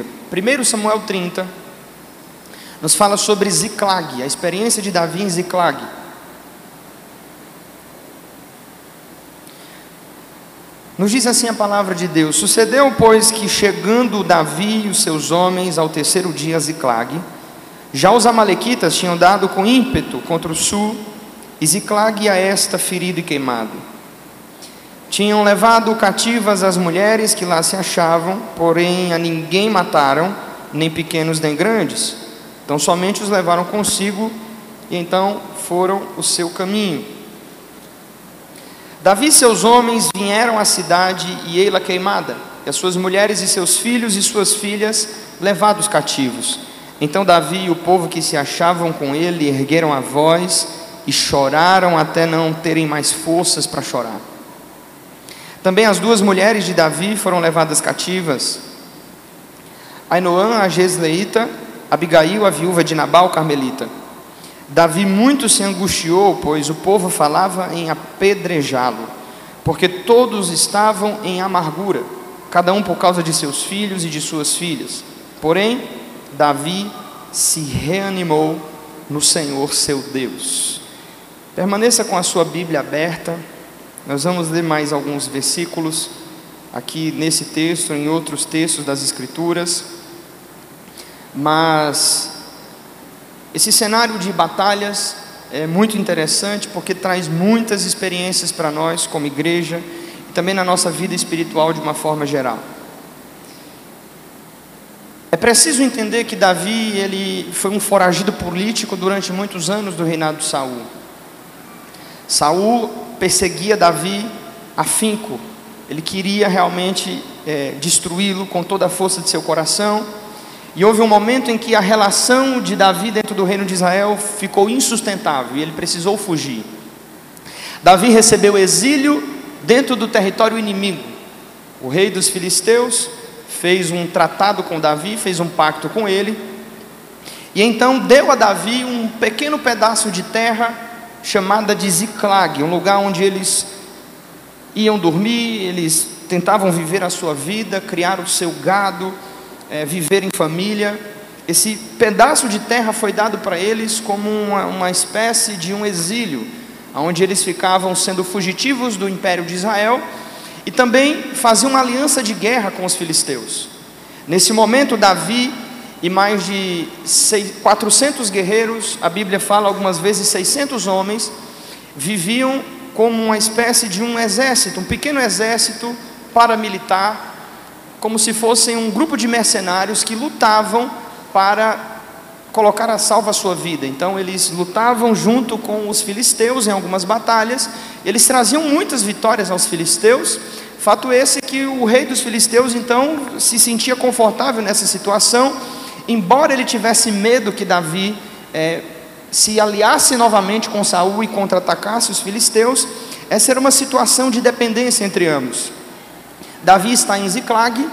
igreja. 1 Samuel 30 nos fala sobre Ziclag, a experiência de Davi em Ziclag. Nos diz assim a palavra de Deus: Sucedeu, pois, que chegando Davi e os seus homens ao terceiro dia a Ziclag, já os amalequitas tinham dado com ímpeto contra o sul, e Ziclag a esta ferido e queimado. Tinham levado cativas as mulheres que lá se achavam, porém a ninguém mataram, nem pequenos nem grandes. Então somente os levaram consigo e então foram o seu caminho. Davi e seus homens vieram à cidade e ei-la queimada, e as suas mulheres e seus filhos e suas filhas levados cativos. Então Davi e o povo que se achavam com ele ergueram a voz e choraram até não terem mais forças para chorar. Também as duas mulheres de Davi foram levadas cativas. Ainoã, a Gesleita, Abigail, a viúva de Nabal, Carmelita. Davi muito se angustiou, pois o povo falava em apedrejá-lo, porque todos estavam em amargura, cada um por causa de seus filhos e de suas filhas. Porém, Davi se reanimou no Senhor seu Deus. Permaneça com a sua Bíblia aberta, nós vamos ler mais alguns versículos aqui nesse texto, em outros textos das Escrituras, mas esse cenário de batalhas é muito interessante porque traz muitas experiências para nós como igreja e também na nossa vida espiritual de uma forma geral. É preciso entender que Davi ele foi um foragido político durante muitos anos do reinado de Saul. Saul perseguia Davi afinco, ele queria realmente é, destruí-lo com toda a força de seu coração e houve um momento em que a relação de Davi dentro do reino de Israel ficou insustentável e ele precisou fugir. Davi recebeu exílio dentro do território inimigo. O rei dos filisteus fez um tratado com Davi, fez um pacto com ele, e então deu a Davi um pequeno pedaço de terra chamada de Ziclag, um lugar onde eles iam dormir, eles tentavam viver a sua vida, criar o seu gado, é, viver em família. Esse pedaço de terra foi dado para eles como uma, uma espécie de um exílio, onde eles ficavam sendo fugitivos do império de Israel e também faziam uma aliança de guerra com os filisteus. Nesse momento, Davi e mais de 400 guerreiros, a Bíblia fala algumas vezes 600 homens, viviam como uma espécie de um exército, um pequeno exército paramilitar como se fossem um grupo de mercenários que lutavam para colocar a salvo a sua vida. Então eles lutavam junto com os filisteus em algumas batalhas. Eles traziam muitas vitórias aos filisteus. Fato esse que o rei dos filisteus então se sentia confortável nessa situação, embora ele tivesse medo que Davi é, se aliasse novamente com Saul e contra-atacasse os filisteus. Essa era uma situação de dependência entre ambos. Davi está em Ziclag,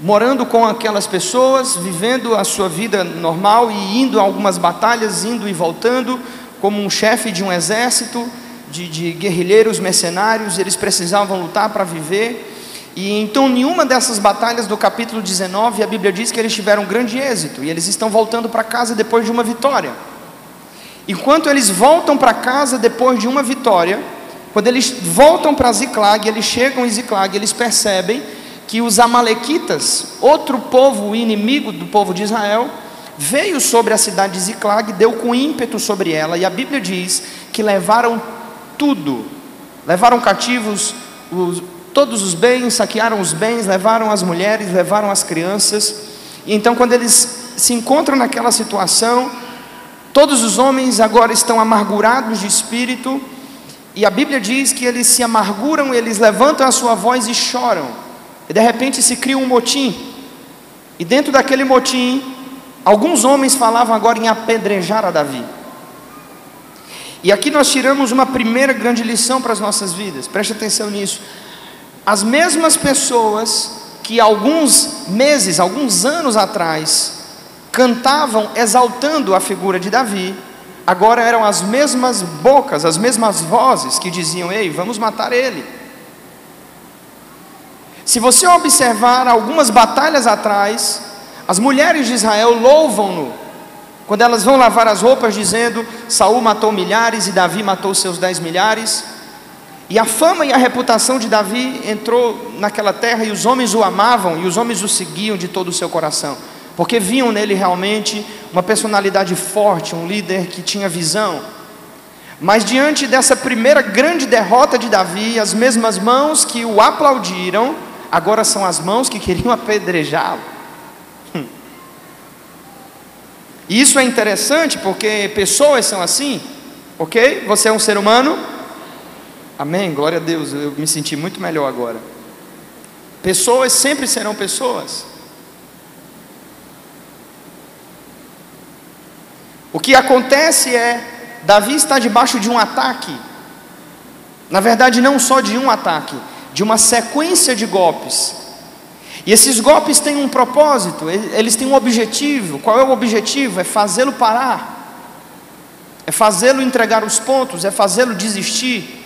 morando com aquelas pessoas, vivendo a sua vida normal e indo a algumas batalhas, indo e voltando, como um chefe de um exército de, de guerrilheiros mercenários, eles precisavam lutar para viver. E então, nenhuma dessas batalhas do capítulo 19, a Bíblia diz que eles tiveram grande êxito e eles estão voltando para casa depois de uma vitória. Enquanto eles voltam para casa depois de uma vitória, quando eles voltam para Ziclag, eles chegam em Ziclag, eles percebem que os amalequitas, outro povo inimigo do povo de Israel, veio sobre a cidade de Ziclag, deu com ímpeto sobre ela, e a Bíblia diz que levaram tudo, levaram cativos os, todos os bens, saquearam os bens, levaram as mulheres, levaram as crianças, e então quando eles se encontram naquela situação, todos os homens agora estão amargurados de espírito, e a Bíblia diz que eles se amarguram, eles levantam a sua voz e choram. E de repente se cria um motim. E dentro daquele motim, alguns homens falavam agora em apedrejar a Davi. E aqui nós tiramos uma primeira grande lição para as nossas vidas. Preste atenção nisso. As mesmas pessoas que alguns meses, alguns anos atrás, cantavam exaltando a figura de Davi, agora eram as mesmas bocas, as mesmas vozes que diziam: Ei, vamos matar ele. Se você observar algumas batalhas atrás, As mulheres de Israel louvam-no quando elas vão lavar as roupas, dizendo: Saul matou milhares e Davi matou seus dez milhares. E a fama e a reputação de Davi entrou naquela terra e os homens o amavam e os homens o seguiam de todo o seu coração, porque viam nele realmente uma personalidade forte, um líder que tinha visão. Mas diante dessa primeira grande derrota de Davi, as mesmas mãos que o aplaudiram, agora são as mãos que queriam apedrejá-lo. Hum. Isso é interessante porque pessoas são assim, ok? Você é um ser humano, Amém? Glória a Deus, eu me senti muito melhor agora. Pessoas sempre serão pessoas. O que acontece é, Davi está debaixo de um ataque. Na verdade, não só de um ataque, de uma sequência de golpes. E esses golpes têm um propósito, eles têm um objetivo. Qual é o objetivo? É fazê-lo parar, é fazê-lo entregar os pontos, é fazê-lo desistir.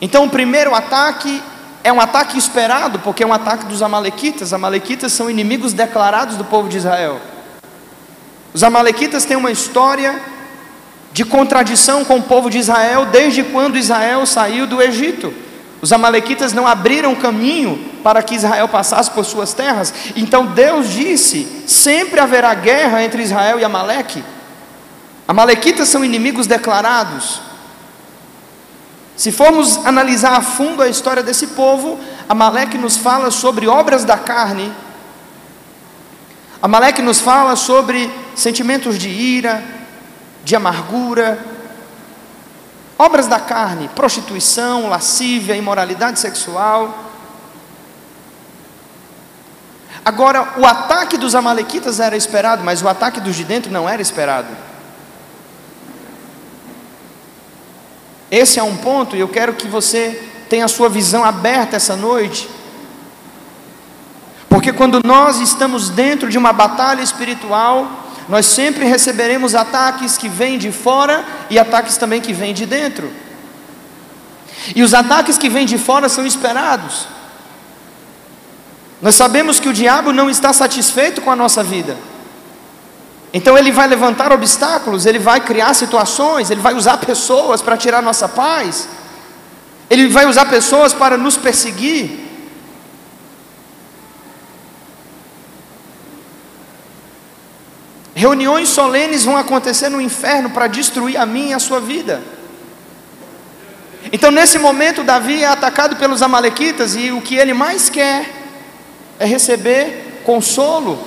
Então, o primeiro ataque é um ataque esperado, porque é um ataque dos Amalequitas. Amalequitas são inimigos declarados do povo de Israel. Os Amalequitas têm uma história de contradição com o povo de Israel desde quando Israel saiu do Egito. Os Amalequitas não abriram caminho para que Israel passasse por suas terras. Então Deus disse: sempre haverá guerra entre Israel e Amaleque. Amalequitas são inimigos declarados. Se formos analisar a fundo a história desse povo, Amaleque nos fala sobre obras da carne, Amaleque nos fala sobre sentimentos de ira, de amargura, obras da carne, prostituição, lascívia, imoralidade sexual. Agora, o ataque dos Amalequitas era esperado, mas o ataque dos de dentro não era esperado. Esse é um ponto e eu quero que você tenha a sua visão aberta essa noite. Porque quando nós estamos dentro de uma batalha espiritual, nós sempre receberemos ataques que vêm de fora e ataques também que vêm de dentro. E os ataques que vêm de fora são esperados. Nós sabemos que o diabo não está satisfeito com a nossa vida. Então ele vai levantar obstáculos, ele vai criar situações, ele vai usar pessoas para tirar nossa paz, ele vai usar pessoas para nos perseguir. Reuniões solenes vão acontecer no inferno para destruir a mim e a sua vida. Então, nesse momento, Davi é atacado pelos Amalequitas e o que ele mais quer é receber consolo,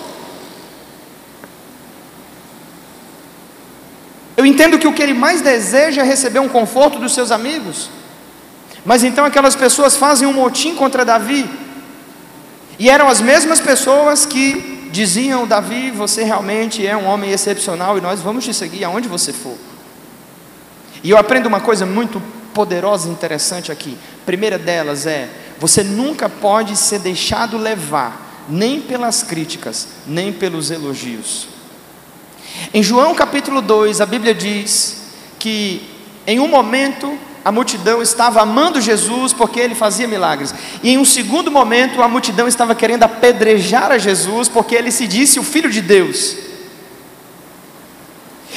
Eu entendo que o que ele mais deseja é receber um conforto dos seus amigos. Mas então aquelas pessoas fazem um motim contra Davi. E eram as mesmas pessoas que diziam: Davi, você realmente é um homem excepcional e nós vamos te seguir aonde você for. E eu aprendo uma coisa muito poderosa e interessante aqui. A primeira delas é: você nunca pode ser deixado levar, nem pelas críticas, nem pelos elogios. Em João capítulo 2, a Bíblia diz que em um momento a multidão estava amando Jesus porque ele fazia milagres, e em um segundo momento a multidão estava querendo apedrejar a Jesus porque ele se disse o filho de Deus.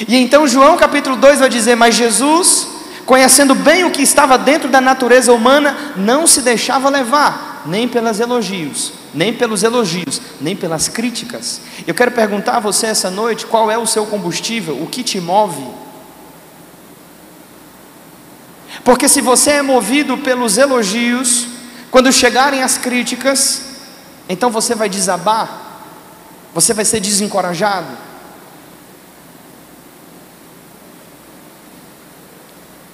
E então João capítulo 2 vai dizer: Mas Jesus, conhecendo bem o que estava dentro da natureza humana, não se deixava levar, nem pelos elogios, nem pelos elogios, nem pelas críticas. Eu quero perguntar a você essa noite: qual é o seu combustível? O que te move? Porque se você é movido pelos elogios, quando chegarem as críticas, então você vai desabar, você vai ser desencorajado.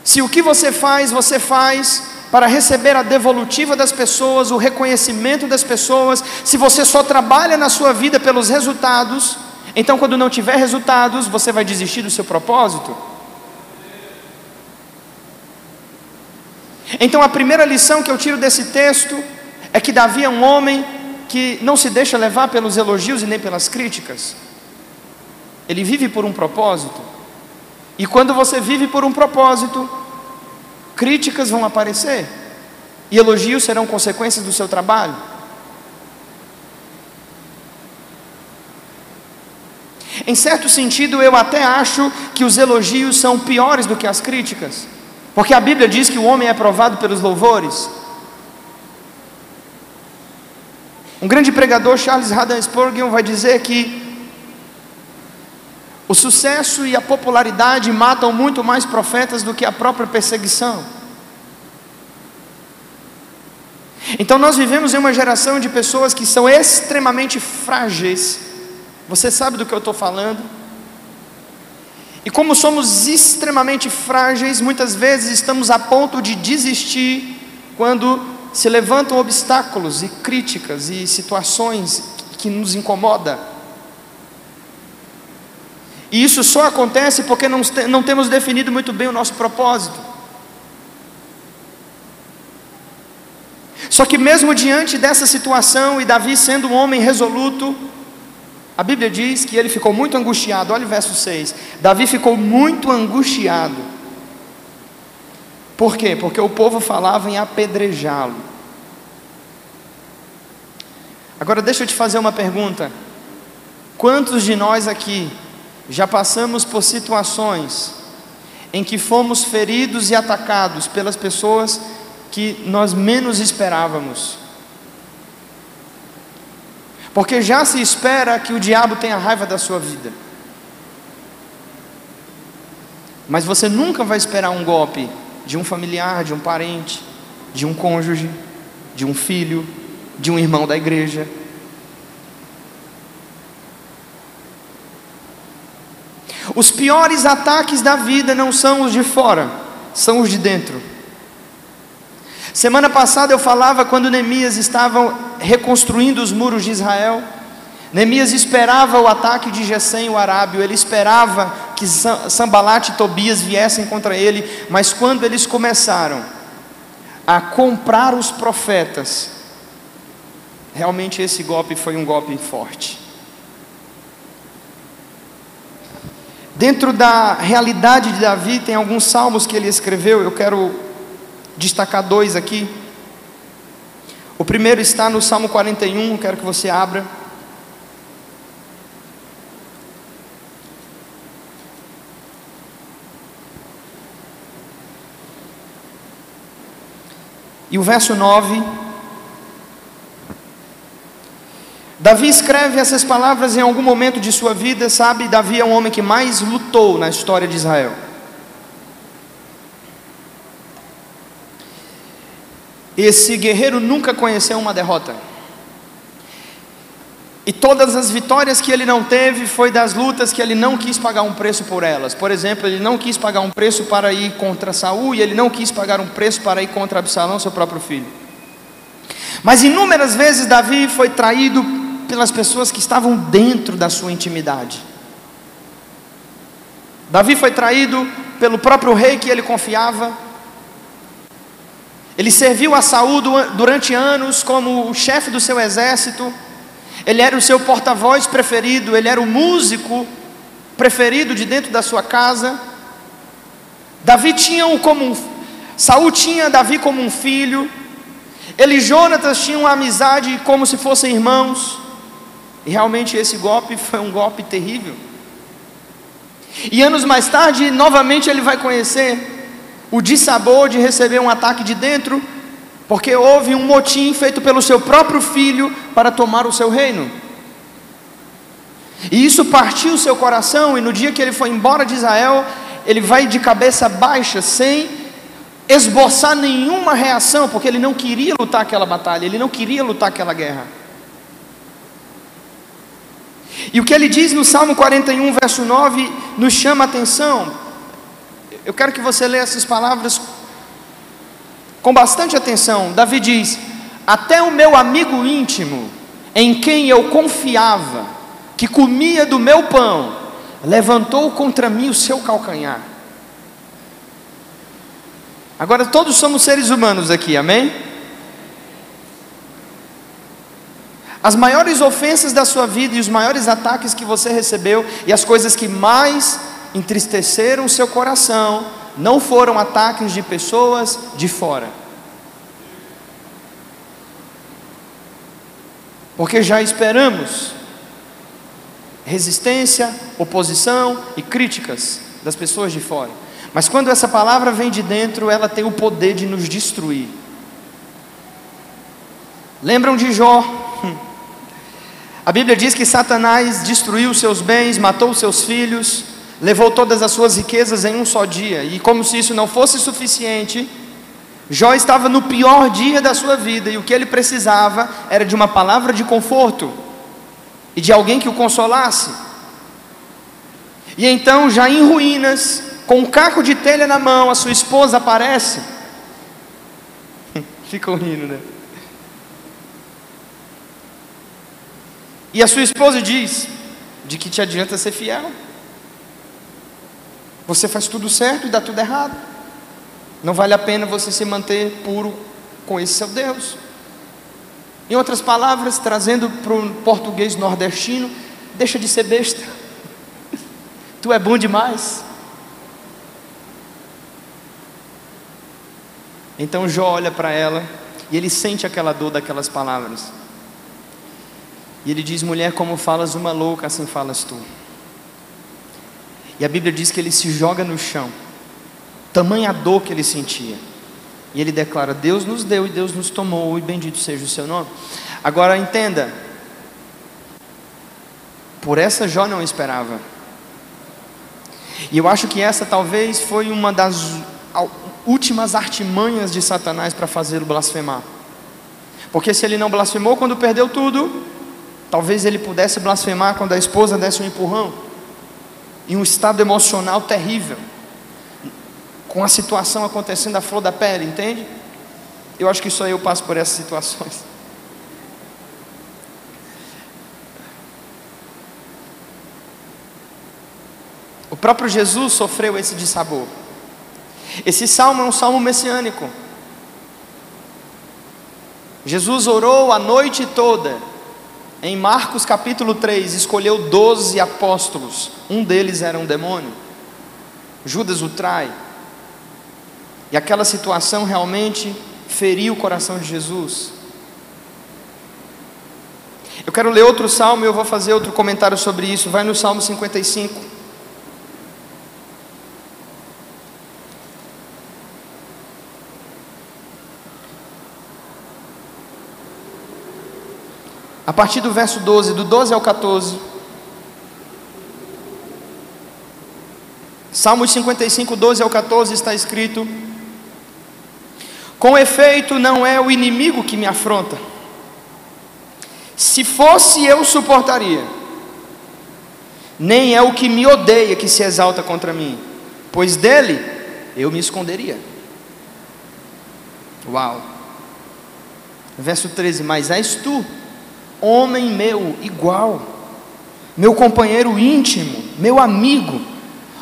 Se o que você faz, você faz para receber a devolutiva das pessoas, o reconhecimento das pessoas, se você só trabalha na sua vida pelos resultados, então quando não tiver resultados, você vai desistir do seu propósito? Então a primeira lição que eu tiro desse texto é que Davi é um homem que não se deixa levar pelos elogios e nem pelas críticas. Ele vive por um propósito. E quando você vive por um propósito, Críticas vão aparecer e elogios serão consequências do seu trabalho. Em certo sentido, eu até acho que os elogios são piores do que as críticas, porque a Bíblia diz que o homem é provado pelos louvores. Um grande pregador, Charles Radenspurgeon, vai dizer que o sucesso e a popularidade matam muito mais profetas do que a própria perseguição. Então nós vivemos em uma geração de pessoas que são extremamente frágeis. Você sabe do que eu estou falando? E como somos extremamente frágeis, muitas vezes estamos a ponto de desistir quando se levantam obstáculos e críticas e situações que nos incomodam. E isso só acontece porque não, não temos definido muito bem o nosso propósito. Só que, mesmo diante dessa situação, e Davi sendo um homem resoluto, a Bíblia diz que ele ficou muito angustiado. Olha o verso 6. Davi ficou muito angustiado. Por quê? Porque o povo falava em apedrejá-lo. Agora, deixa eu te fazer uma pergunta. Quantos de nós aqui já passamos por situações em que fomos feridos e atacados pelas pessoas que nós menos esperávamos. Porque já se espera que o diabo tenha raiva da sua vida. Mas você nunca vai esperar um golpe de um familiar, de um parente, de um cônjuge, de um filho, de um irmão da igreja, Os piores ataques da vida não são os de fora, são os de dentro. Semana passada eu falava quando Neemias estava reconstruindo os muros de Israel. Neemias esperava o ataque de Gesem, o arábio, ele esperava que Sambalat e Tobias viessem contra ele, mas quando eles começaram a comprar os profetas, realmente esse golpe foi um golpe forte. Dentro da realidade de Davi, tem alguns salmos que ele escreveu, eu quero destacar dois aqui. O primeiro está no Salmo 41, quero que você abra. E o verso 9 Davi escreve essas palavras em algum momento de sua vida, sabe? Davi é um homem que mais lutou na história de Israel. Esse guerreiro nunca conheceu uma derrota. E todas as vitórias que ele não teve foi das lutas que ele não quis pagar um preço por elas. Por exemplo, ele não quis pagar um preço para ir contra Saul e ele não quis pagar um preço para ir contra Absalão, seu próprio filho. Mas inúmeras vezes Davi foi traído pelas pessoas que estavam dentro da sua intimidade. Davi foi traído pelo próprio rei que ele confiava. Ele serviu a Saul durante anos como o chefe do seu exército. Ele era o seu porta-voz preferido, ele era o músico preferido de dentro da sua casa. Davi tinha o como um, Saul tinha Davi como um filho. Ele e Jonatas tinham uma amizade como se fossem irmãos. E realmente esse golpe foi um golpe terrível. E anos mais tarde, novamente ele vai conhecer o dissabor de receber um ataque de dentro, porque houve um motim feito pelo seu próprio filho para tomar o seu reino. E isso partiu o seu coração, e no dia que ele foi embora de Israel, ele vai de cabeça baixa, sem esboçar nenhuma reação, porque ele não queria lutar aquela batalha, ele não queria lutar aquela guerra. E o que ele diz no Salmo 41, verso 9, nos chama a atenção. Eu quero que você leia essas palavras com bastante atenção. Davi diz: Até o meu amigo íntimo, em quem eu confiava, que comia do meu pão, levantou contra mim o seu calcanhar. Agora todos somos seres humanos aqui, amém? As maiores ofensas da sua vida e os maiores ataques que você recebeu e as coisas que mais entristeceram o seu coração não foram ataques de pessoas de fora. Porque já esperamos resistência, oposição e críticas das pessoas de fora. Mas quando essa palavra vem de dentro, ela tem o poder de nos destruir. Lembram de Jó? A Bíblia diz que Satanás destruiu seus bens, matou seus filhos, levou todas as suas riquezas em um só dia, e como se isso não fosse suficiente, Jó estava no pior dia da sua vida, e o que ele precisava era de uma palavra de conforto e de alguém que o consolasse. E então, já em ruínas, com um caco de telha na mão, a sua esposa aparece. Ficam rindo, né? E a sua esposa diz: De que te adianta ser fiel? Você faz tudo certo e dá tudo errado. Não vale a pena você se manter puro com esse seu Deus. Em outras palavras, trazendo para o português nordestino, deixa de ser besta. Tu é bom demais. Então Jó olha para ela e ele sente aquela dor daquelas palavras. E ele diz: Mulher, como falas uma louca, assim falas tu. E a Bíblia diz que ele se joga no chão, tamanha dor que ele sentia. E ele declara: Deus nos deu e Deus nos tomou, e bendito seja o seu nome. Agora entenda, por essa Jó não esperava. E eu acho que essa talvez foi uma das últimas artimanhas de Satanás para fazê-lo blasfemar. Porque se ele não blasfemou quando perdeu tudo, talvez ele pudesse blasfemar quando a esposa desse um empurrão, em um estado emocional terrível, com a situação acontecendo à flor da pele, entende? Eu acho que só eu passo por essas situações. O próprio Jesus sofreu esse dissabor. Esse salmo é um salmo messiânico. Jesus orou a noite toda. Em Marcos capítulo 3, escolheu doze apóstolos. Um deles era um demônio. Judas o trai. E aquela situação realmente feriu o coração de Jesus. Eu quero ler outro salmo e eu vou fazer outro comentário sobre isso. Vai no Salmo 55. A partir do verso 12, do 12 ao 14. Salmos 55, 12 ao 14 está escrito: Com efeito, não é o inimigo que me afronta, se fosse eu suportaria, nem é o que me odeia que se exalta contra mim, pois dele eu me esconderia. Uau. Verso 13: Mas és tu homem meu igual, meu companheiro íntimo, meu amigo.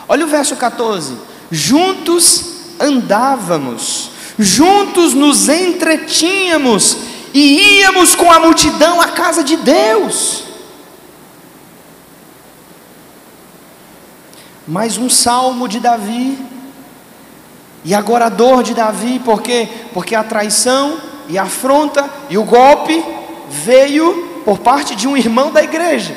Olha o verso 14: juntos andávamos, juntos nos entretínhamos e íamos com a multidão à casa de Deus. Mais um salmo de Davi, e agora a dor de Davi, por quê? Porque a traição e a afronta e o golpe veio por parte de um irmão da igreja.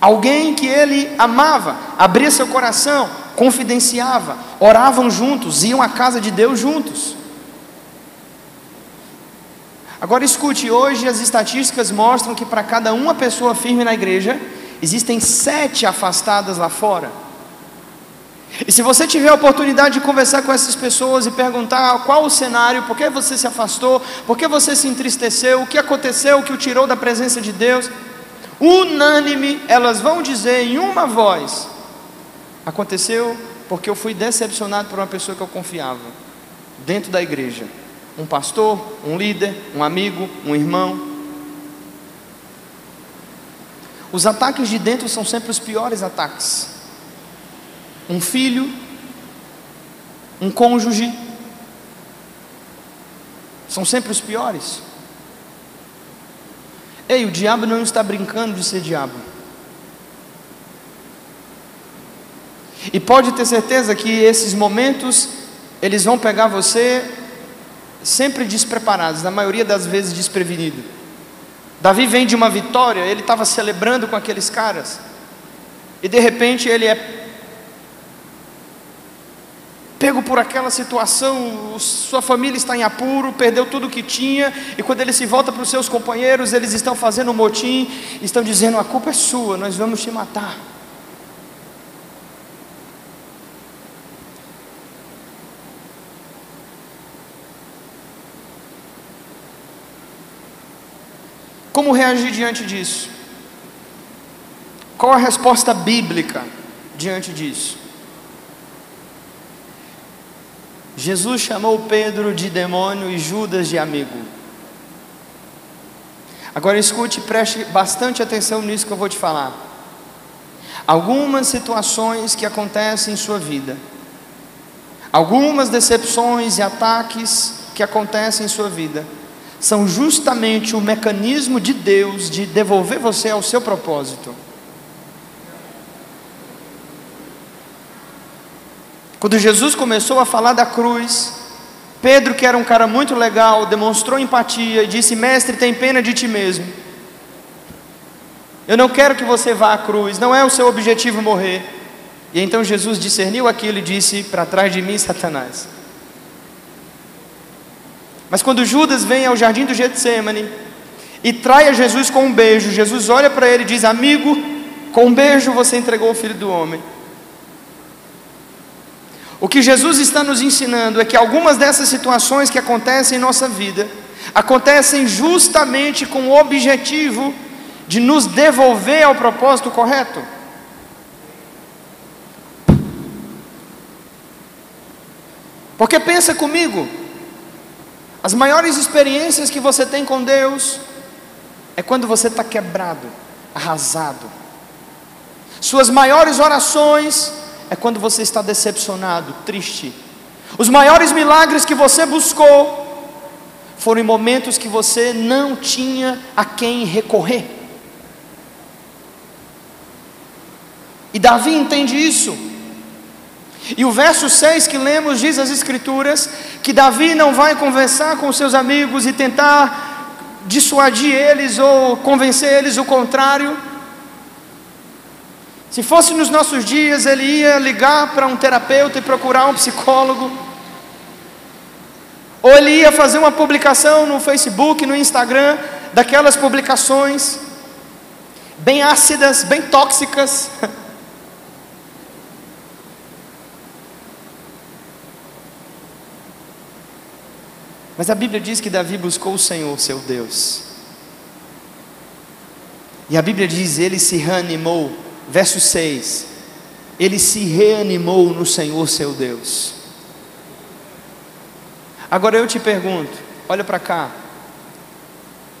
Alguém que ele amava, abria seu coração, confidenciava, oravam juntos, iam à casa de Deus juntos. Agora escute, hoje as estatísticas mostram que para cada uma pessoa firme na igreja, existem sete afastadas lá fora. E se você tiver a oportunidade de conversar com essas pessoas e perguntar qual o cenário, por que você se afastou, por que você se entristeceu, o que aconteceu, o que o tirou da presença de Deus, unânime, elas vão dizer em uma voz: aconteceu porque eu fui decepcionado por uma pessoa que eu confiava, dentro da igreja. Um pastor, um líder, um amigo, um irmão. Os ataques de dentro são sempre os piores ataques um filho, um cônjuge, são sempre os piores. Ei, o diabo não está brincando de ser diabo. E pode ter certeza que esses momentos eles vão pegar você sempre despreparados, na maioria das vezes desprevenido. Davi vem de uma vitória, ele estava celebrando com aqueles caras, e de repente ele é pego por aquela situação, sua família está em apuro, perdeu tudo o que tinha, e quando ele se volta para os seus companheiros, eles estão fazendo um motim, estão dizendo: a culpa é sua, nós vamos te matar. Como reagir diante disso? Qual a resposta bíblica diante disso? Jesus chamou Pedro de demônio e Judas de amigo. Agora escute, preste bastante atenção nisso que eu vou te falar. Algumas situações que acontecem em sua vida, algumas decepções e ataques que acontecem em sua vida, são justamente o mecanismo de Deus de devolver você ao seu propósito. Quando Jesus começou a falar da cruz, Pedro, que era um cara muito legal, demonstrou empatia e disse: Mestre, tem pena de ti mesmo. Eu não quero que você vá à cruz, não é o seu objetivo morrer. E então Jesus discerniu aquilo e disse: Para trás de mim, Satanás. Mas quando Judas vem ao jardim do Getsemane e trai a Jesus com um beijo, Jesus olha para ele e diz: Amigo, com um beijo você entregou o filho do homem. O que Jesus está nos ensinando é que algumas dessas situações que acontecem em nossa vida acontecem justamente com o objetivo de nos devolver ao propósito correto. Porque pensa comigo, as maiores experiências que você tem com Deus é quando você está quebrado, arrasado. Suas maiores orações é quando você está decepcionado, triste. Os maiores milagres que você buscou foram em momentos que você não tinha a quem recorrer. E Davi entende isso. E o verso 6 que lemos diz as Escrituras que Davi não vai conversar com seus amigos e tentar dissuadir eles ou convencer eles o contrário se fosse nos nossos dias, ele ia ligar para um terapeuta e procurar um psicólogo. Ou ele ia fazer uma publicação no Facebook, no Instagram, daquelas publicações bem ácidas, bem tóxicas. Mas a Bíblia diz que Davi buscou o Senhor, seu Deus. E a Bíblia diz: ele se reanimou verso 6: Ele se reanimou no Senhor seu Deus. Agora eu te pergunto, olha para cá,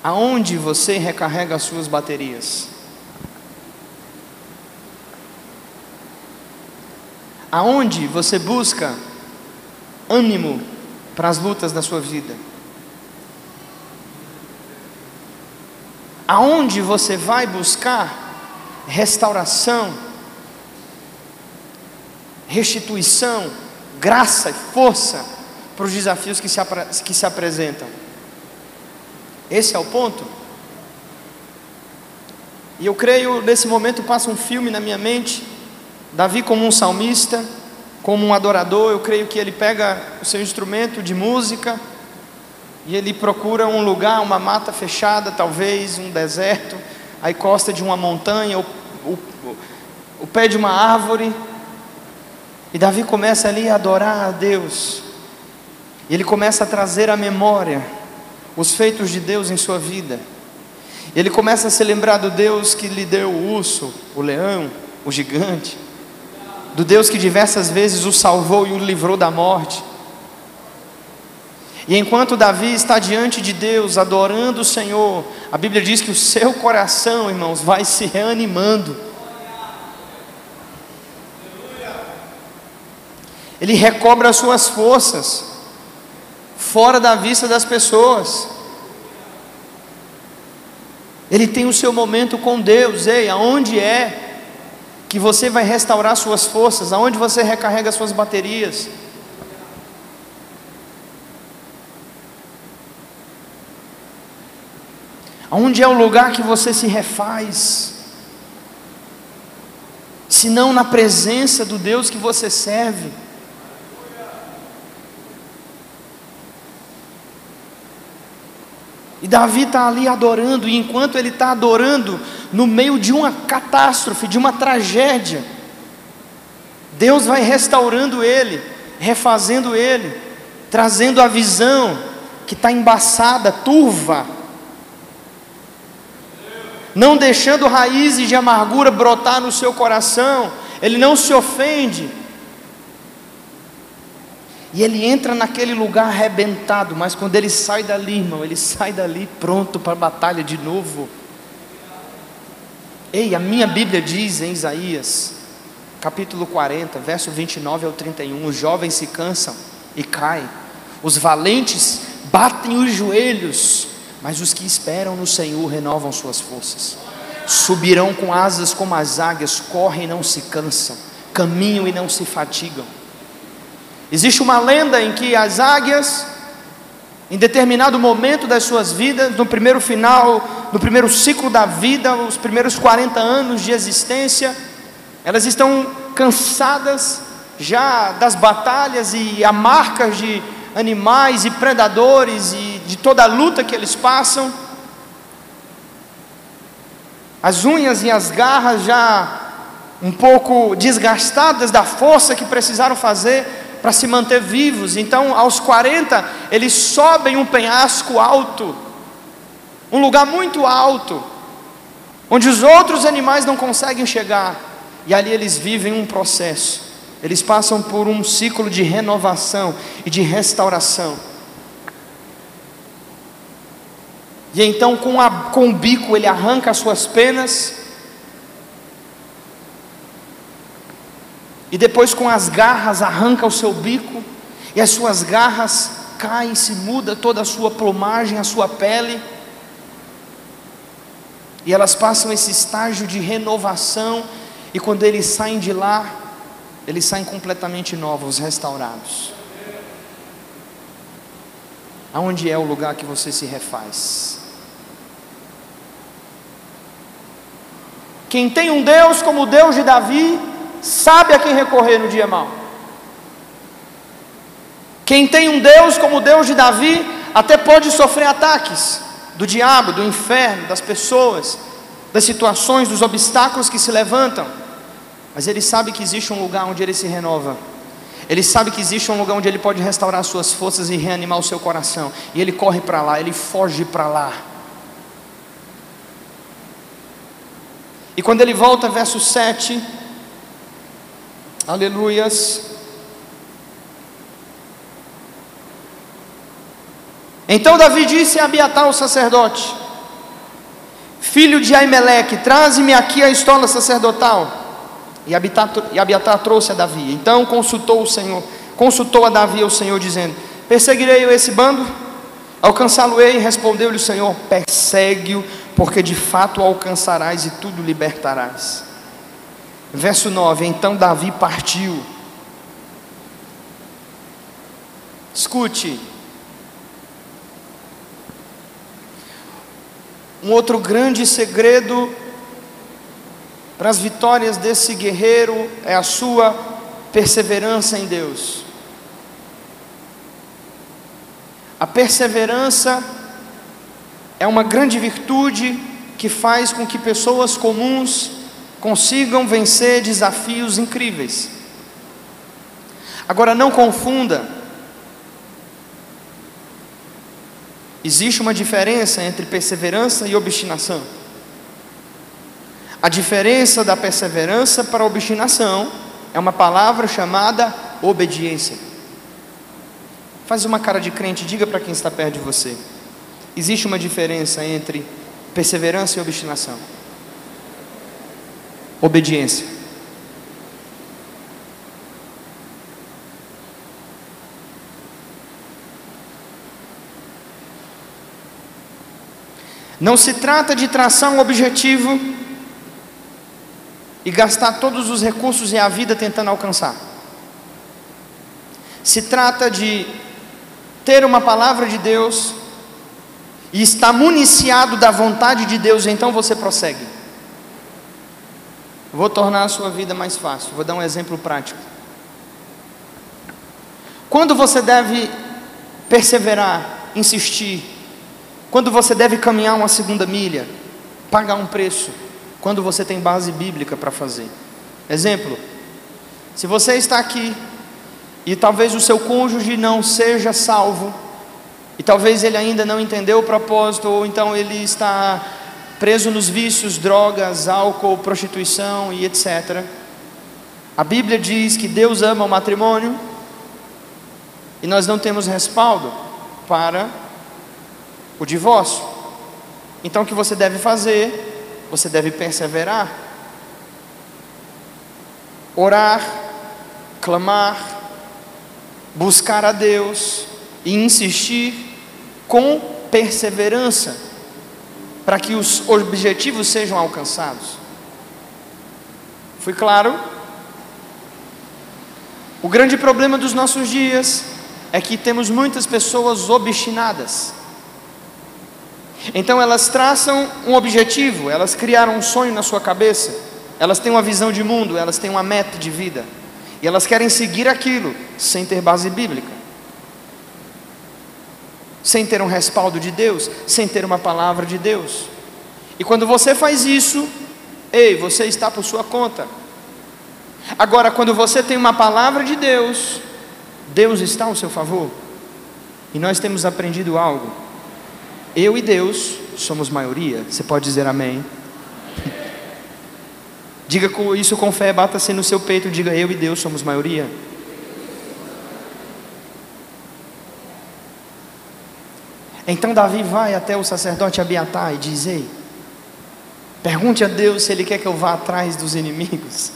aonde você recarrega as suas baterias? Aonde você busca ânimo para as lutas da sua vida? Aonde você vai buscar restauração, restituição, graça e força para os desafios que se, que se apresentam. Esse é o ponto. E eu creio, nesse momento passa um filme na minha mente, Davi como um salmista, como um adorador, eu creio que ele pega o seu instrumento de música e ele procura um lugar, uma mata fechada, talvez um deserto, aí costa de uma montanha ou o, o pé de uma árvore, e Davi começa ali a adorar a Deus, e ele começa a trazer à memória os feitos de Deus em sua vida. Ele começa a se lembrar do Deus que lhe deu o urso, o leão, o gigante, do Deus que diversas vezes o salvou e o livrou da morte. E enquanto Davi está diante de Deus, adorando o Senhor, a Bíblia diz que o seu coração, irmãos, vai se reanimando. Ele recobra as suas forças, fora da vista das pessoas. Ele tem o seu momento com Deus. Ei, aonde é que você vai restaurar suas forças? Aonde você recarrega suas baterias? Onde é o lugar que você se refaz? Se não na presença do Deus que você serve. E Davi está ali adorando, e enquanto ele está adorando, no meio de uma catástrofe, de uma tragédia, Deus vai restaurando ele, refazendo ele, trazendo a visão que está embaçada, turva, não deixando raízes de amargura brotar no seu coração, ele não se ofende, e ele entra naquele lugar arrebentado, mas quando ele sai dali, irmão, ele sai dali pronto para a batalha de novo. Ei, a minha Bíblia diz em Isaías, capítulo 40, verso 29 ao 31: os jovens se cansam e caem, os valentes batem os joelhos, mas os que esperam no Senhor renovam suas forças, subirão com asas como as águias, correm e não se cansam, caminham e não se fatigam. Existe uma lenda em que as águias, em determinado momento das suas vidas, no primeiro final, no primeiro ciclo da vida, os primeiros 40 anos de existência, elas estão cansadas já das batalhas e amarcas de animais e predadores e de toda a luta que eles passam. As unhas e as garras já um pouco desgastadas da força que precisaram fazer para se manter vivos. Então, aos 40, eles sobem um penhasco alto, um lugar muito alto, onde os outros animais não conseguem chegar, e ali eles vivem um processo. Eles passam por um ciclo de renovação e de restauração. E então, com, a, com o bico, ele arranca as suas penas, e depois com as garras arranca o seu bico, e as suas garras caem, se muda toda a sua plumagem, a sua pele, e elas passam esse estágio de renovação, e quando eles saem de lá, eles saem completamente novos, restaurados. Aonde é o lugar que você se refaz? Quem tem um Deus como o Deus de Davi, sabe a quem recorrer no dia mau. Quem tem um Deus como o Deus de Davi, até pode sofrer ataques do diabo, do inferno, das pessoas, das situações, dos obstáculos que se levantam, mas ele sabe que existe um lugar onde ele se renova. Ele sabe que existe um lugar onde ele pode restaurar suas forças e reanimar o seu coração. E ele corre para lá, ele foge para lá. E quando ele volta, verso 7, Aleluias. Então Davi disse a Abiatar, o sacerdote: Filho de Aimeleque, traze-me aqui a estola sacerdotal. E Abiatar, e Abiatar trouxe a Davi. Então consultou o Senhor, consultou a Davi o Senhor, dizendo: Perseguirei eu esse bando? Alcançá-lo-ei? Respondeu-lhe o Senhor: Persegue-o, porque de fato alcançarás e tudo libertarás. Verso 9: Então Davi partiu. Escute. Um outro grande segredo para as vitórias desse guerreiro é a sua perseverança em Deus. A perseverança é uma grande virtude que faz com que pessoas comuns consigam vencer desafios incríveis. Agora não confunda, existe uma diferença entre perseverança e obstinação. A diferença da perseverança para a obstinação é uma palavra chamada obediência. Faz uma cara de crente, diga para quem está perto de você. Existe uma diferença entre perseverança e obstinação obediência. Não se trata de traçar um objetivo e gastar todos os recursos e a vida tentando alcançar. Se trata de ter uma palavra de Deus e está municiado da vontade de Deus, então você prossegue. Vou tornar a sua vida mais fácil. Vou dar um exemplo prático. Quando você deve perseverar, insistir, quando você deve caminhar uma segunda milha, pagar um preço, quando você tem base bíblica para fazer. Exemplo: se você está aqui e talvez o seu cônjuge não seja salvo, e talvez ele ainda não entendeu o propósito, ou então ele está preso nos vícios, drogas, álcool, prostituição e etc. A Bíblia diz que Deus ama o matrimônio e nós não temos respaldo para o divórcio. Então o que você deve fazer? Você deve perseverar, orar, clamar, buscar a Deus e insistir com perseverança para que os objetivos sejam alcançados. Fui claro? O grande problema dos nossos dias é que temos muitas pessoas obstinadas. Então elas traçam um objetivo, elas criaram um sonho na sua cabeça, elas têm uma visão de mundo, elas têm uma meta de vida, e elas querem seguir aquilo sem ter base bíblica sem ter um respaldo de Deus, sem ter uma palavra de Deus. E quando você faz isso, ei, você está por sua conta. Agora, quando você tem uma palavra de Deus, Deus está ao seu favor. E nós temos aprendido algo. Eu e Deus somos maioria. Você pode dizer amém? Diga isso com fé, bata-se no seu peito, diga eu e Deus somos maioria. Então Davi vai até o sacerdote Abiatar e diz: Ei, pergunte a Deus se ele quer que eu vá atrás dos inimigos.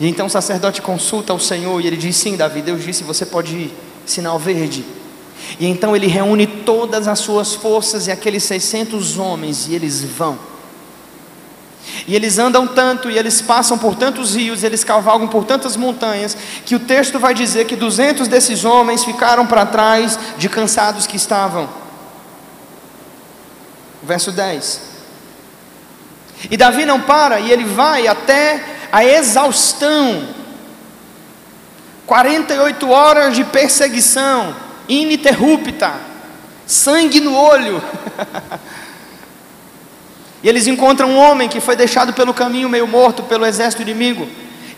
E então o sacerdote consulta o Senhor e ele diz: Sim, Davi, Deus disse: Você pode ir, sinal verde. E então ele reúne todas as suas forças e aqueles 600 homens e eles vão. E eles andam tanto, e eles passam por tantos rios, eles cavalgam por tantas montanhas, que o texto vai dizer que 200 desses homens ficaram para trás de cansados que estavam. Verso 10. E Davi não para, e ele vai até a exaustão 48 horas de perseguição ininterrupta, sangue no olho. E eles encontram um homem que foi deixado pelo caminho meio morto pelo exército inimigo.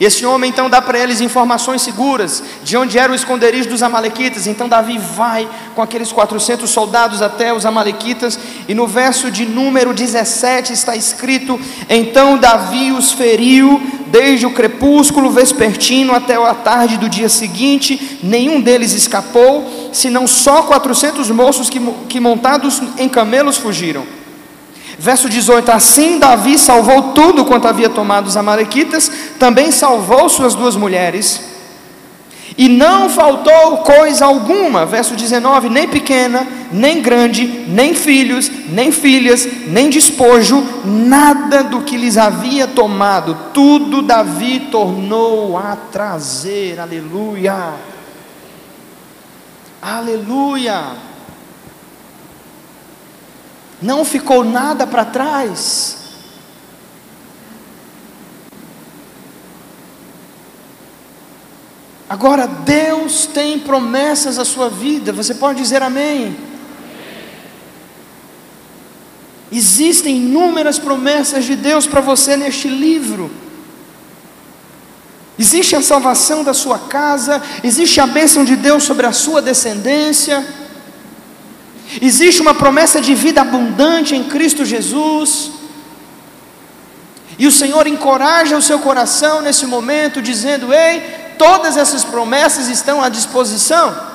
E esse homem então dá para eles informações seguras de onde era o esconderijo dos amalequitas. Então Davi vai com aqueles 400 soldados até os amalequitas, e no verso de número 17 está escrito: Então Davi os feriu desde o crepúsculo vespertino até a tarde do dia seguinte, nenhum deles escapou, senão só 400 moços que, que montados em camelos fugiram. Verso 18: Assim Davi salvou tudo quanto havia tomado os Amalequitas, também salvou suas duas mulheres, e não faltou coisa alguma. Verso 19: Nem pequena, nem grande, nem filhos, nem filhas, nem despojo, nada do que lhes havia tomado, tudo Davi tornou a trazer. Aleluia. Aleluia não ficou nada para trás. Agora, Deus tem promessas à sua vida, você pode dizer amém. Existem inúmeras promessas de Deus para você neste livro. Existe a salvação da sua casa, existe a bênção de Deus sobre a sua descendência. Existe uma promessa de vida abundante em Cristo Jesus. E o Senhor encoraja o seu coração nesse momento, dizendo: Ei, todas essas promessas estão à disposição.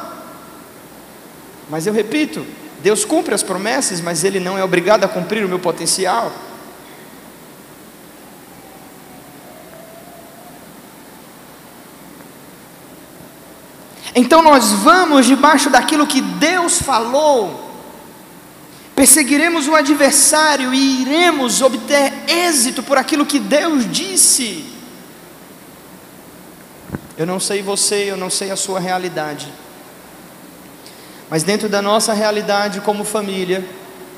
Mas eu repito, Deus cumpre as promessas, mas Ele não é obrigado a cumprir o meu potencial. Então nós vamos debaixo daquilo que Deus falou Perseguiremos o adversário e iremos obter êxito por aquilo que Deus disse. Eu não sei você, eu não sei a sua realidade. Mas dentro da nossa realidade como família,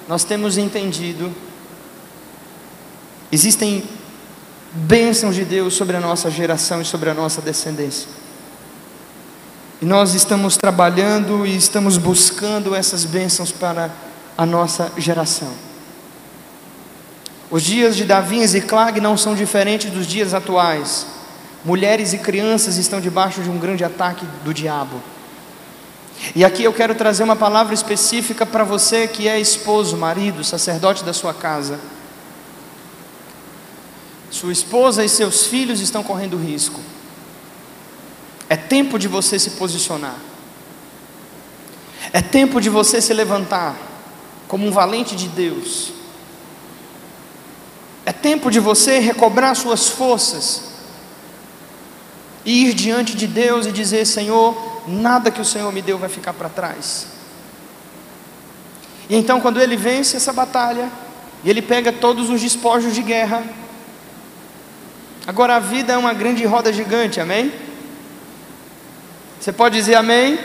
nós temos entendido, existem bênçãos de Deus sobre a nossa geração e sobre a nossa descendência. E nós estamos trabalhando e estamos buscando essas bênçãos para a nossa geração. Os dias de Davi e Ziklag não são diferentes dos dias atuais. Mulheres e crianças estão debaixo de um grande ataque do diabo. E aqui eu quero trazer uma palavra específica para você que é esposo, marido, sacerdote da sua casa. Sua esposa e seus filhos estão correndo risco. É tempo de você se posicionar. É tempo de você se levantar como um valente de Deus. É tempo de você recobrar suas forças e ir diante de Deus e dizer: Senhor, nada que o Senhor me deu vai ficar para trás. E então, quando ele vence essa batalha, e ele pega todos os despojos de guerra, agora a vida é uma grande roda gigante, amém? Você pode dizer amém?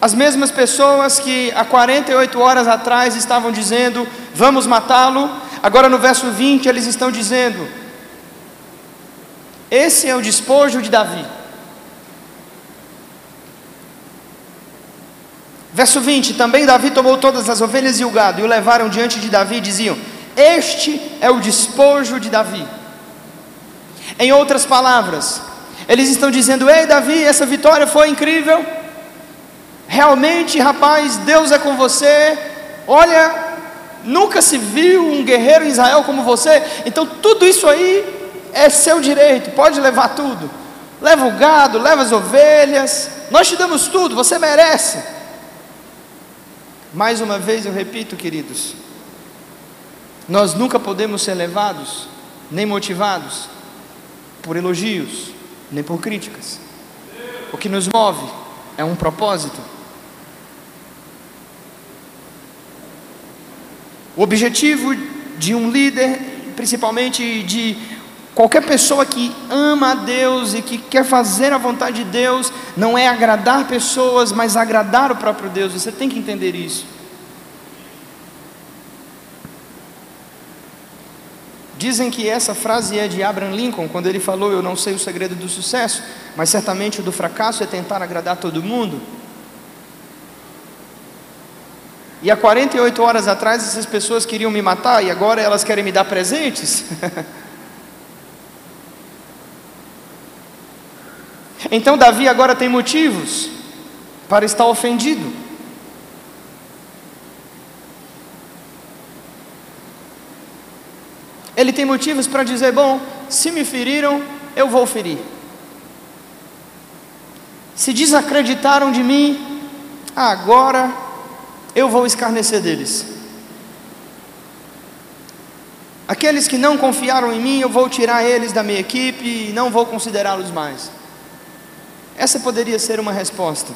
As mesmas pessoas que há 48 horas atrás estavam dizendo, vamos matá-lo, agora no verso 20 eles estão dizendo, esse é o despojo de Davi. Verso 20: Também Davi tomou todas as ovelhas e o gado e o levaram diante de Davi e diziam: Este é o despojo de Davi. Em outras palavras, eles estão dizendo: Ei, Davi, essa vitória foi incrível. Realmente, rapaz, Deus é com você. Olha, nunca se viu um guerreiro em Israel como você. Então, tudo isso aí é seu direito. Pode levar tudo. Leva o gado, leva as ovelhas. Nós te damos tudo, você merece. Mais uma vez eu repito, queridos, nós nunca podemos ser levados nem motivados por elogios, nem por críticas. O que nos move é um propósito. O objetivo de um líder, principalmente de qualquer pessoa que ama a Deus e que quer fazer a vontade de Deus, não é agradar pessoas, mas agradar o próprio Deus. Você tem que entender isso. Dizem que essa frase é de Abraham Lincoln, quando ele falou: Eu não sei o segredo do sucesso, mas certamente o do fracasso é tentar agradar todo mundo. E há 48 horas atrás essas pessoas queriam me matar e agora elas querem me dar presentes. então Davi agora tem motivos para estar ofendido. Ele tem motivos para dizer: bom, se me feriram, eu vou ferir. Se desacreditaram de mim, agora eu vou escarnecer deles. Aqueles que não confiaram em mim, eu vou tirar eles da minha equipe e não vou considerá-los mais. Essa poderia ser uma resposta,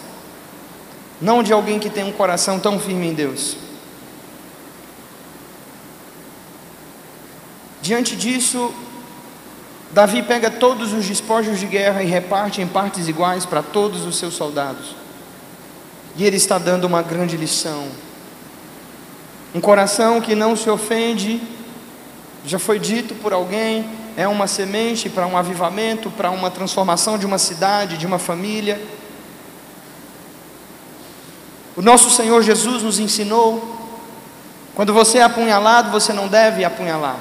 não de alguém que tem um coração tão firme em Deus. Diante disso, Davi pega todos os despojos de guerra e reparte em partes iguais para todos os seus soldados. E ele está dando uma grande lição. Um coração que não se ofende, já foi dito por alguém, é uma semente para um avivamento, para uma transformação de uma cidade, de uma família. O nosso Senhor Jesus nos ensinou: quando você é apunhalado, você não deve apunhalar.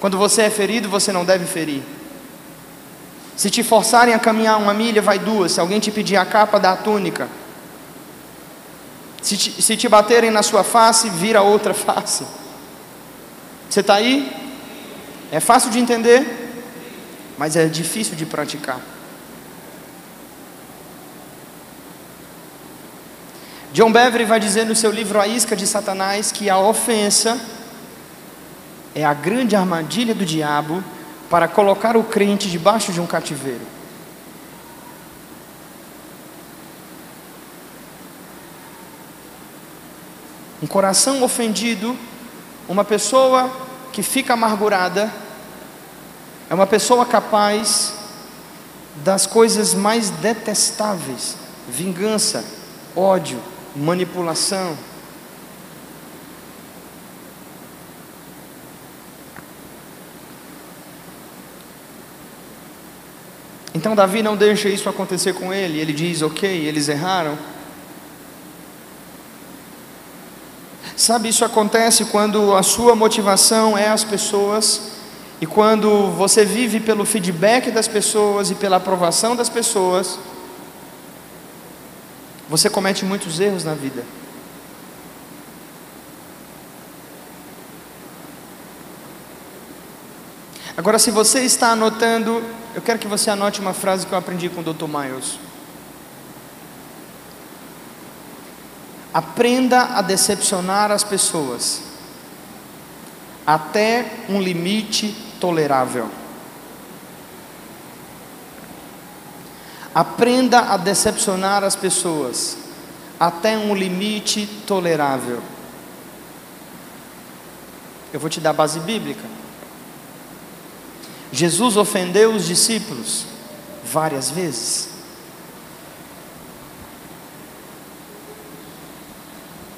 Quando você é ferido, você não deve ferir. Se te forçarem a caminhar uma milha, vai duas. Se alguém te pedir a capa, dá a túnica. Se te, se te baterem na sua face, vira outra face. Você está aí? É fácil de entender, mas é difícil de praticar. John Beverly vai dizer no seu livro A Isca de Satanás que a ofensa é a grande armadilha do diabo para colocar o crente debaixo de um cativeiro. Um coração ofendido, uma pessoa que fica amargurada, é uma pessoa capaz das coisas mais detestáveis: vingança, ódio, manipulação. Então Davi não deixa isso acontecer com ele, ele diz: Ok, eles erraram. Sabe, isso acontece quando a sua motivação é as pessoas e quando você vive pelo feedback das pessoas e pela aprovação das pessoas, você comete muitos erros na vida. Agora, se você está anotando, eu quero que você anote uma frase que eu aprendi com o Dr. Miles. Aprenda a decepcionar as pessoas até um limite tolerável. Aprenda a decepcionar as pessoas até um limite tolerável. Eu vou te dar base bíblica. Jesus ofendeu os discípulos várias vezes.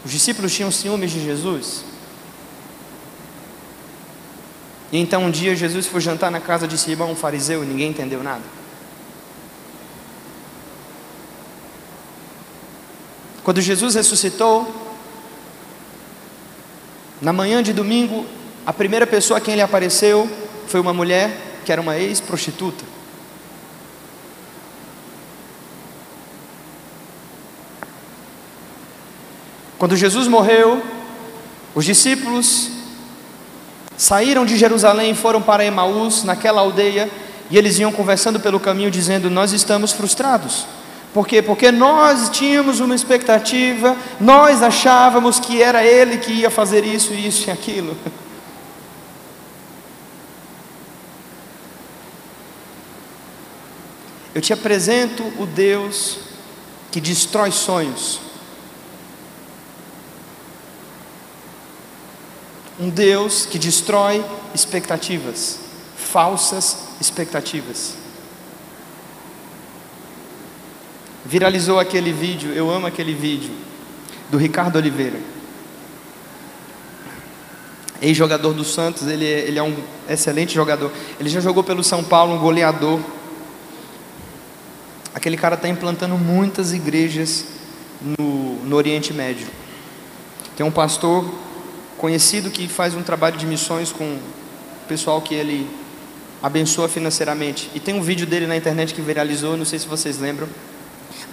Os discípulos tinham ciúmes de Jesus. E então um dia Jesus foi jantar na casa de Simão, um fariseu, e ninguém entendeu nada. Quando Jesus ressuscitou, na manhã de domingo, a primeira pessoa a quem ele apareceu foi uma mulher que era uma ex-prostituta. Quando Jesus morreu, os discípulos saíram de Jerusalém e foram para Emaús, naquela aldeia, e eles iam conversando pelo caminho dizendo: Nós estamos frustrados. Por quê? Porque nós tínhamos uma expectativa, nós achávamos que era ele que ia fazer isso, isso e aquilo. Eu te apresento o Deus que destrói sonhos. Um Deus que destrói expectativas, falsas expectativas. Viralizou aquele vídeo, eu amo aquele vídeo, do Ricardo Oliveira. Ex-jogador do Santos, ele é, ele é um excelente jogador. Ele já jogou pelo São Paulo, um goleador. Aquele cara está implantando muitas igrejas no, no Oriente Médio. Tem um pastor conhecido que faz um trabalho de missões com o pessoal que ele abençoa financeiramente. E tem um vídeo dele na internet que viralizou, não sei se vocês lembram.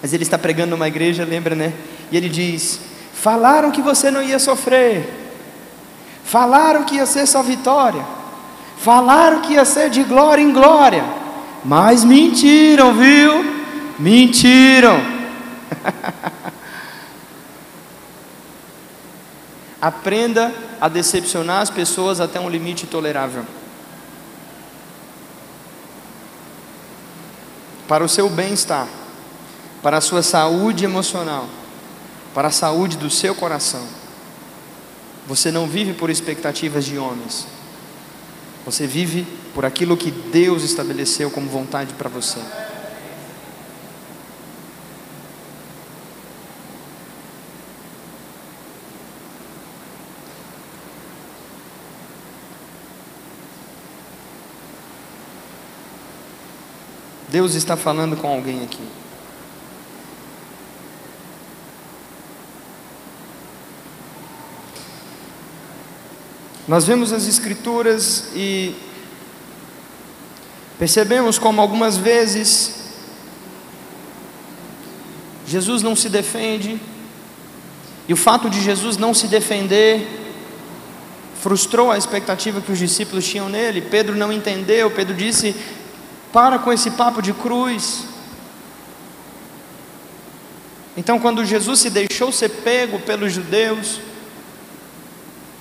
Mas ele está pregando numa igreja, lembra, né? E ele diz: Falaram que você não ia sofrer. Falaram que ia ser só vitória. Falaram que ia ser de glória em glória. Mas mentiram, viu? Mentiram. Aprenda a decepcionar as pessoas até um limite tolerável. Para o seu bem-estar, para a sua saúde emocional, para a saúde do seu coração. Você não vive por expectativas de homens. Você vive por aquilo que Deus estabeleceu como vontade para você. Deus está falando com alguém aqui. Nós vemos as Escrituras e percebemos como algumas vezes Jesus não se defende, e o fato de Jesus não se defender frustrou a expectativa que os discípulos tinham nele. Pedro não entendeu, Pedro disse: para com esse papo de cruz. Então, quando Jesus se deixou ser pego pelos judeus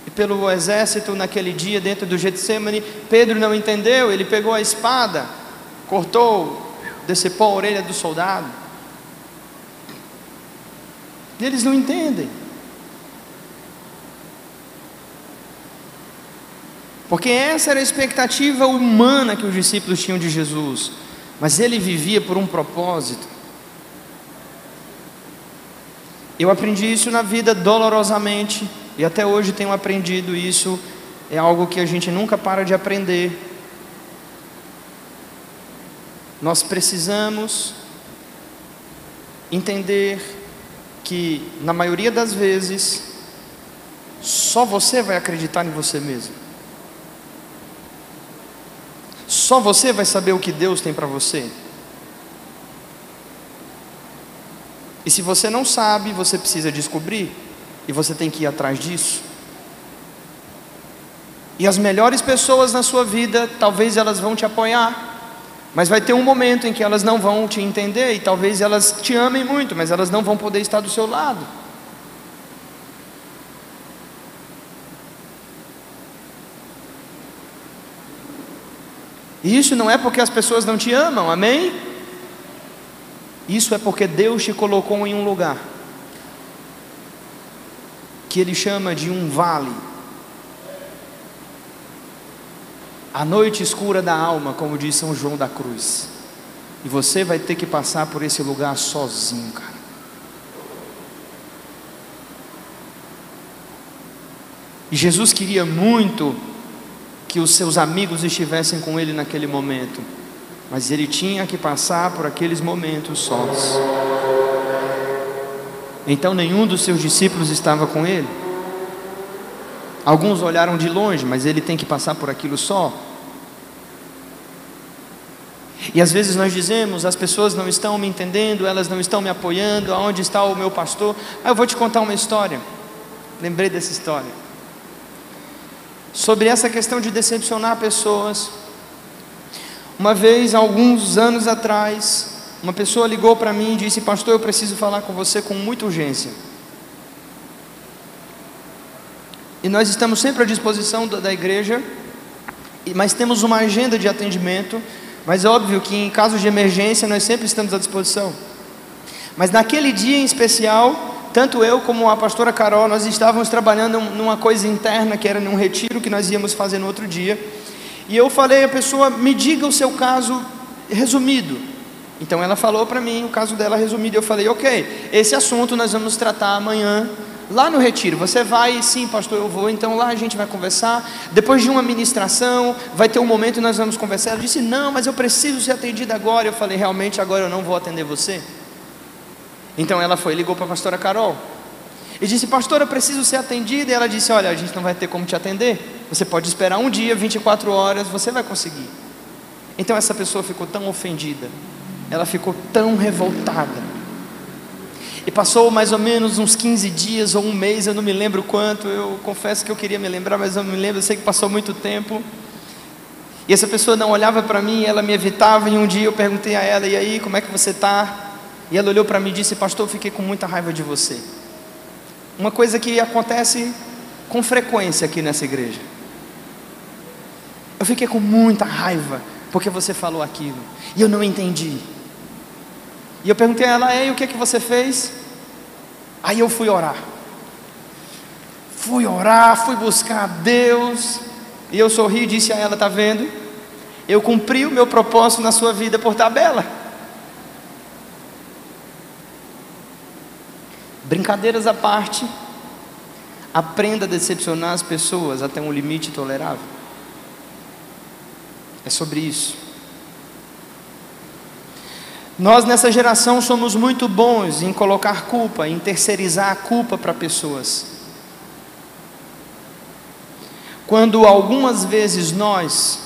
e pelo exército naquele dia dentro do Getsemane, Pedro não entendeu, ele pegou a espada, cortou, decepou a orelha do soldado. E eles não entendem. Porque essa era a expectativa humana que os discípulos tinham de Jesus, mas ele vivia por um propósito. Eu aprendi isso na vida dolorosamente e até hoje tenho aprendido isso. É algo que a gente nunca para de aprender. Nós precisamos entender que, na maioria das vezes, só você vai acreditar em você mesmo. Só você vai saber o que Deus tem para você. E se você não sabe, você precisa descobrir, e você tem que ir atrás disso. E as melhores pessoas na sua vida, talvez elas vão te apoiar, mas vai ter um momento em que elas não vão te entender, e talvez elas te amem muito, mas elas não vão poder estar do seu lado. E isso não é porque as pessoas não te amam, amém? Isso é porque Deus te colocou em um lugar que Ele chama de um vale. A noite escura da alma, como diz São João da Cruz. E você vai ter que passar por esse lugar sozinho, cara. E Jesus queria muito que os seus amigos estivessem com ele naquele momento, mas ele tinha que passar por aqueles momentos sós. Então nenhum dos seus discípulos estava com ele. Alguns olharam de longe, mas ele tem que passar por aquilo só. E às vezes nós dizemos, as pessoas não estão me entendendo, elas não estão me apoiando, aonde está o meu pastor? Ah, eu vou te contar uma história. Lembrei dessa história sobre essa questão de decepcionar pessoas. Uma vez, alguns anos atrás, uma pessoa ligou para mim e disse: Pastor, eu preciso falar com você com muita urgência. E nós estamos sempre à disposição da, igreja, mas temos uma agenda de atendimento. Mas é óbvio que em casos de emergência nós sempre estamos à disposição. Mas naquele dia em especial, tanto eu como a pastora Carol, nós estávamos trabalhando numa coisa interna que era num retiro que nós íamos fazer no outro dia. E eu falei à pessoa: me diga o seu caso resumido. Então ela falou para mim o caso dela resumido. Eu falei: ok, esse assunto nós vamos tratar amanhã lá no retiro. Você vai, sim, pastor, eu vou. Então lá a gente vai conversar. Depois de uma ministração, vai ter um momento nós vamos conversar. Ela disse: não, mas eu preciso ser atendida agora. Eu falei: realmente agora eu não vou atender você. Então ela foi, ligou para a pastora Carol e disse: Pastora, preciso ser atendida. E ela disse: Olha, a gente não vai ter como te atender. Você pode esperar um dia, 24 horas, você vai conseguir. Então essa pessoa ficou tão ofendida, ela ficou tão revoltada. E passou mais ou menos uns 15 dias ou um mês, eu não me lembro quanto. Eu confesso que eu queria me lembrar, mas eu não me lembro. Eu sei que passou muito tempo. E essa pessoa não olhava para mim, ela me evitava. E um dia eu perguntei a ela: E aí, como é que você está? E ela olhou para mim e disse: Pastor, eu fiquei com muita raiva de você. Uma coisa que acontece com frequência aqui nessa igreja. Eu fiquei com muita raiva porque você falou aquilo e eu não entendi. E eu perguntei a ela: Ei, o que é que você fez? Aí eu fui orar. Fui orar, fui buscar a Deus. E eu sorri e disse a ela: Está vendo? Eu cumpri o meu propósito na sua vida por tabela. Brincadeiras à parte, aprenda a decepcionar as pessoas até um limite tolerável. É sobre isso. Nós nessa geração somos muito bons em colocar culpa, em terceirizar a culpa para pessoas. Quando algumas vezes nós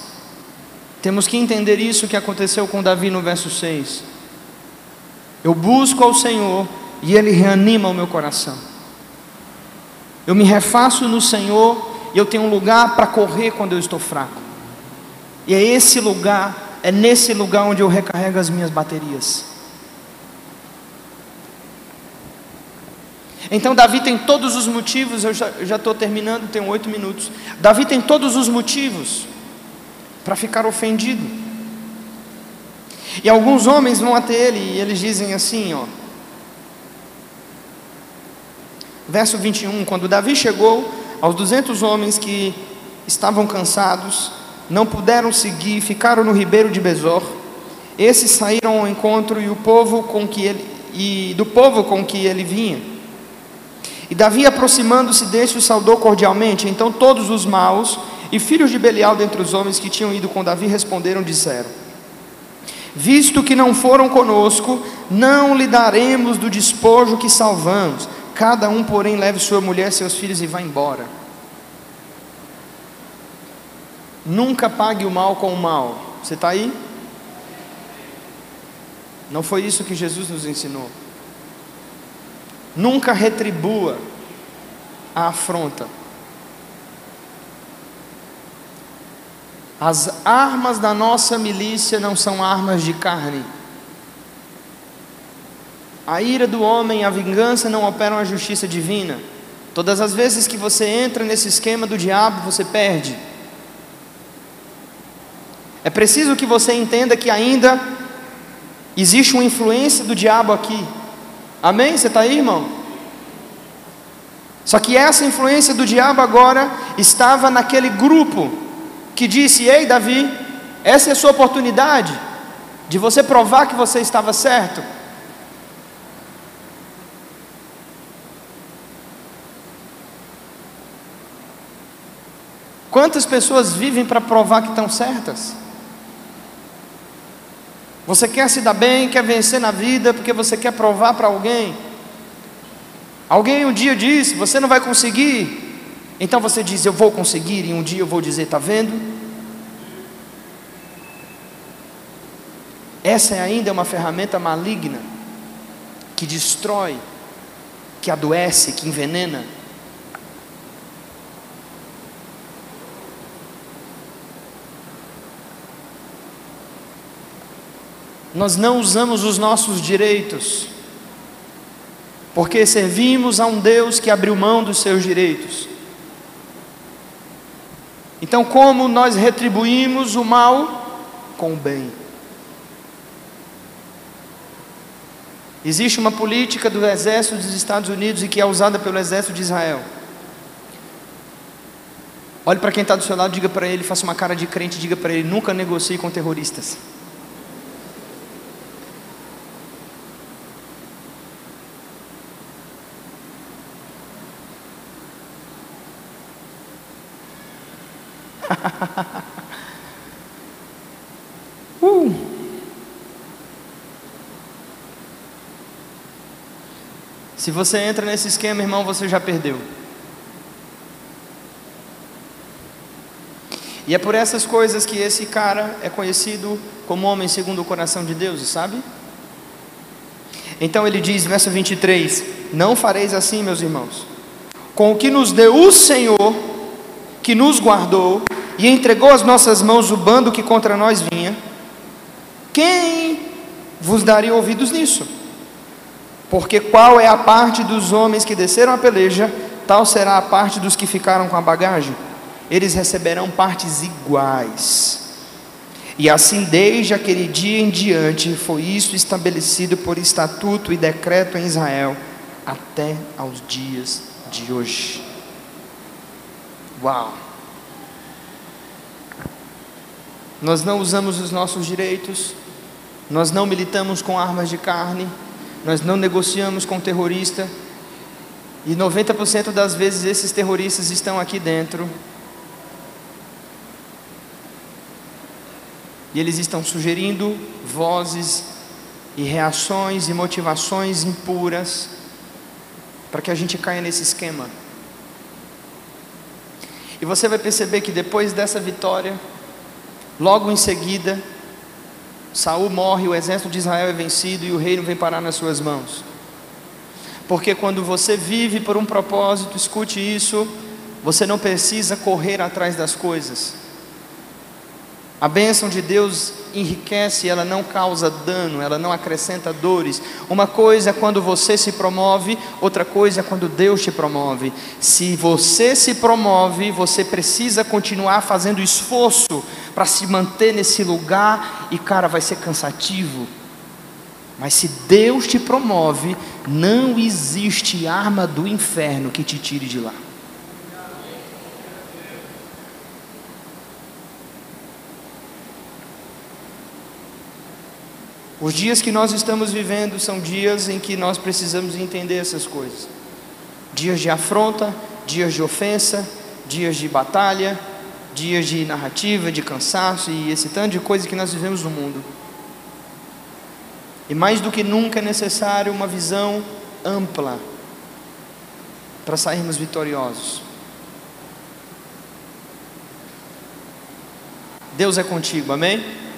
temos que entender isso que aconteceu com Davi no verso 6. Eu busco ao Senhor e Ele reanima o meu coração. Eu me refaço no Senhor e eu tenho um lugar para correr quando eu estou fraco. E é esse lugar, é nesse lugar onde eu recarrego as minhas baterias. Então Davi tem todos os motivos, eu já estou terminando, tenho oito minutos. Davi tem todos os motivos para ficar ofendido. E alguns homens vão até ele e eles dizem assim, ó, verso 21, quando Davi chegou aos 200 homens que estavam cansados, não puderam seguir, ficaram no ribeiro de Bezor. Esses saíram ao encontro e o povo com que ele e do povo com que ele vinha, E Davi, aproximando-se deste, o saudou cordialmente. Então todos os maus e filhos de Belial dentre os homens que tinham ido com Davi responderam: disseram: Visto que não foram conosco, não lhe daremos do despojo que salvamos. Cada um, porém, leve sua mulher, seus filhos e vá embora. Nunca pague o mal com o mal. Você está aí? Não foi isso que Jesus nos ensinou. Nunca retribua a afronta. As armas da nossa milícia não são armas de carne. A ira do homem, a vingança não operam a justiça divina. Todas as vezes que você entra nesse esquema do diabo, você perde. É preciso que você entenda que ainda existe uma influência do diabo aqui. Amém? Você está aí, irmão? Só que essa influência do diabo agora estava naquele grupo que disse: Ei, Davi, essa é a sua oportunidade de você provar que você estava certo. Quantas pessoas vivem para provar que estão certas? Você quer se dar bem, quer vencer na vida, porque você quer provar para alguém. Alguém um dia disse: Você não vai conseguir, então você diz: Eu vou conseguir, e um dia eu vou dizer: Está vendo? Essa é ainda uma ferramenta maligna que destrói, que adoece, que envenena. Nós não usamos os nossos direitos, porque servimos a um Deus que abriu mão dos seus direitos. Então, como nós retribuímos o mal com o bem? Existe uma política do exército dos Estados Unidos e que é usada pelo exército de Israel. Olhe para quem está do seu lado, diga para ele, faça uma cara de crente, diga para ele: nunca negocie com terroristas. Se você entra nesse esquema, irmão, você já perdeu. E é por essas coisas que esse cara é conhecido como homem segundo o coração de Deus, sabe? Então ele diz, verso 23: Não fareis assim, meus irmãos, com o que nos deu o Senhor, que nos guardou, e entregou às nossas mãos o bando que contra nós vinha, quem vos daria ouvidos nisso? Porque qual é a parte dos homens que desceram a peleja, tal será a parte dos que ficaram com a bagagem. Eles receberão partes iguais. E assim, desde aquele dia em diante, foi isso estabelecido por estatuto e decreto em Israel, até aos dias de hoje. Uau! Nós não usamos os nossos direitos, nós não militamos com armas de carne, nós não negociamos com terrorista, e 90% das vezes esses terroristas estão aqui dentro. E eles estão sugerindo vozes e reações e motivações impuras para que a gente caia nesse esquema. E você vai perceber que depois dessa vitória, Logo em seguida, Saul morre, o exército de Israel é vencido e o reino vem parar nas suas mãos. Porque quando você vive por um propósito, escute isso, você não precisa correr atrás das coisas. A bênção de Deus enriquece, ela não causa dano, ela não acrescenta dores. Uma coisa é quando você se promove, outra coisa é quando Deus te promove. Se você se promove, você precisa continuar fazendo esforço para se manter nesse lugar e, cara, vai ser cansativo. Mas se Deus te promove, não existe arma do inferno que te tire de lá. Os dias que nós estamos vivendo são dias em que nós precisamos entender essas coisas. dias de afronta, dias de ofensa, dias de batalha, dias de narrativa, de cansaço e esse tanto de coisa que nós vivemos no mundo. E mais do que nunca é necessário uma visão ampla para sairmos vitoriosos. Deus é contigo, amém?